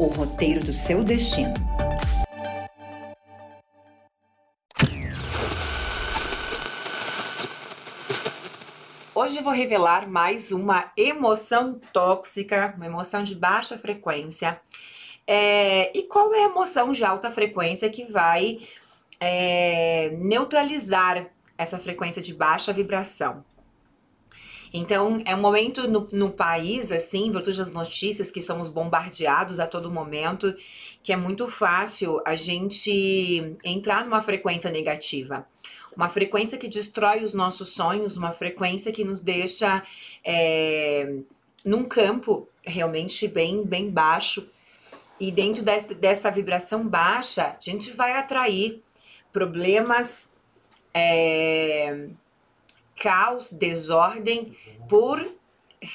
o roteiro do seu destino. Hoje vou revelar mais uma emoção tóxica, uma emoção de baixa frequência. É, e qual é a emoção de alta frequência que vai é, neutralizar essa frequência de baixa vibração? Então, é um momento no, no país, assim, em virtude das notícias que somos bombardeados a todo momento, que é muito fácil a gente entrar numa frequência negativa uma frequência que destrói os nossos sonhos, uma frequência que nos deixa é, num campo realmente bem, bem baixo. E dentro dessa, dessa vibração baixa, a gente vai atrair problemas, é, caos, desordem por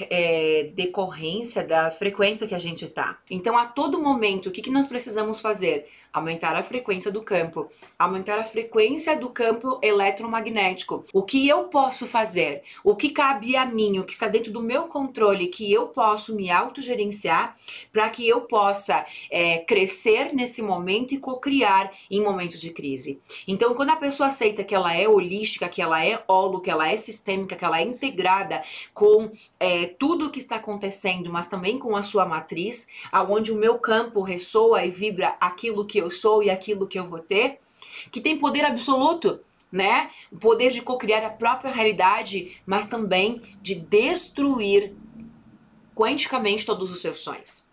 é, decorrência da frequência que a gente está. Então, a todo momento, o que, que nós precisamos fazer? Aumentar a frequência do campo, aumentar a frequência do campo eletromagnético. O que eu posso fazer? O que cabe a mim? O que está dentro do meu controle? Que eu posso me autogerenciar para que eu possa é, crescer nesse momento e co-criar em momentos de crise. Então, quando a pessoa aceita que ela é holística, que ela é holo, que ela é sistêmica, que ela é integrada com é, tudo o que está acontecendo, mas também com a sua matriz, aonde o meu campo ressoa e vibra aquilo que eu sou e aquilo que eu vou ter, que tem poder absoluto, né? O poder de co-criar a própria realidade, mas também de destruir quanticamente todos os seus sonhos.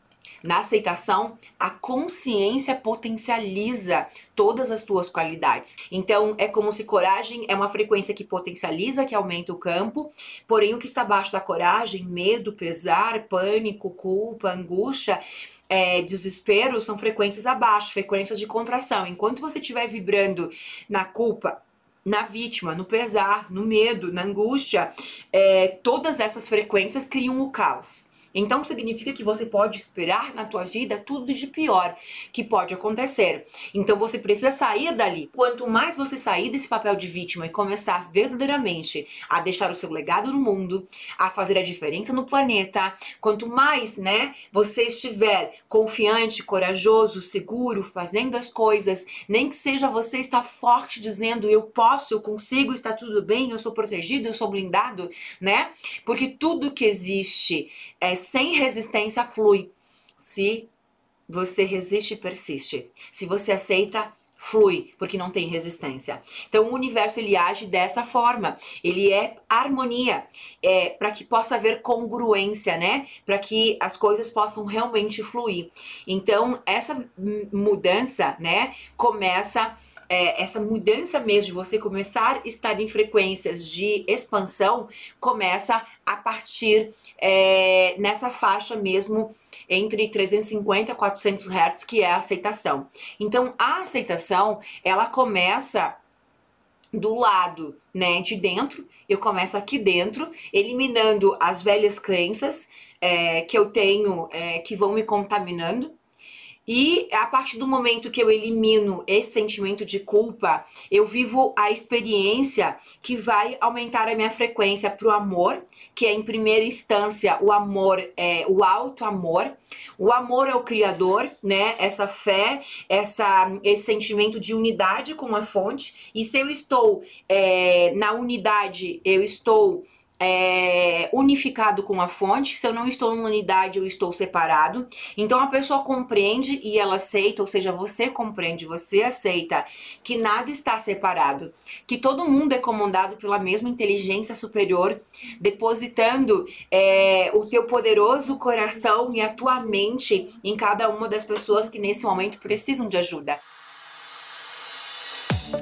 Na aceitação, a consciência potencializa todas as tuas qualidades. Então, é como se coragem é uma frequência que potencializa, que aumenta o campo, porém o que está abaixo da coragem, medo, pesar, pânico, culpa, angústia, é, desespero, são frequências abaixo, frequências de contração. Enquanto você estiver vibrando na culpa, na vítima, no pesar, no medo, na angústia, é, todas essas frequências criam o caos. Então significa que você pode esperar na tua vida tudo de pior que pode acontecer. Então você precisa sair dali. Quanto mais você sair desse papel de vítima e começar verdadeiramente a deixar o seu legado no mundo, a fazer a diferença no planeta, quanto mais, né, você estiver confiante, corajoso, seguro, fazendo as coisas, nem que seja você estar forte dizendo eu posso, eu consigo, está tudo bem, eu sou protegido, eu sou blindado, né? Porque tudo que existe é sem resistência flui. Se você resiste, persiste. Se você aceita, flui, porque não tem resistência. Então o universo ele age dessa forma. Ele é harmonia, é para que possa haver congruência, né? Para que as coisas possam realmente fluir. Então essa mudança, né, começa é, essa mudança mesmo de você começar a estar em frequências de expansão começa a partir é, nessa faixa mesmo entre 350 e 400 Hz, que é a aceitação. Então, a aceitação, ela começa do lado, né, de dentro. Eu começo aqui dentro, eliminando as velhas crenças é, que eu tenho, é, que vão me contaminando, e a partir do momento que eu elimino esse sentimento de culpa, eu vivo a experiência que vai aumentar a minha frequência para o amor, que é em primeira instância o amor, é, o alto amor. O amor é o criador, né? Essa fé, essa, esse sentimento de unidade com a fonte. E se eu estou é, na unidade, eu estou é, unificado com a fonte. Se eu não estou numa unidade, eu estou separado. Então a pessoa compreende e ela aceita, ou seja, você compreende, você aceita que nada está separado, que todo mundo é comandado pela mesma inteligência superior, depositando é, o teu poderoso coração e a tua mente em cada uma das pessoas que nesse momento precisam de ajuda.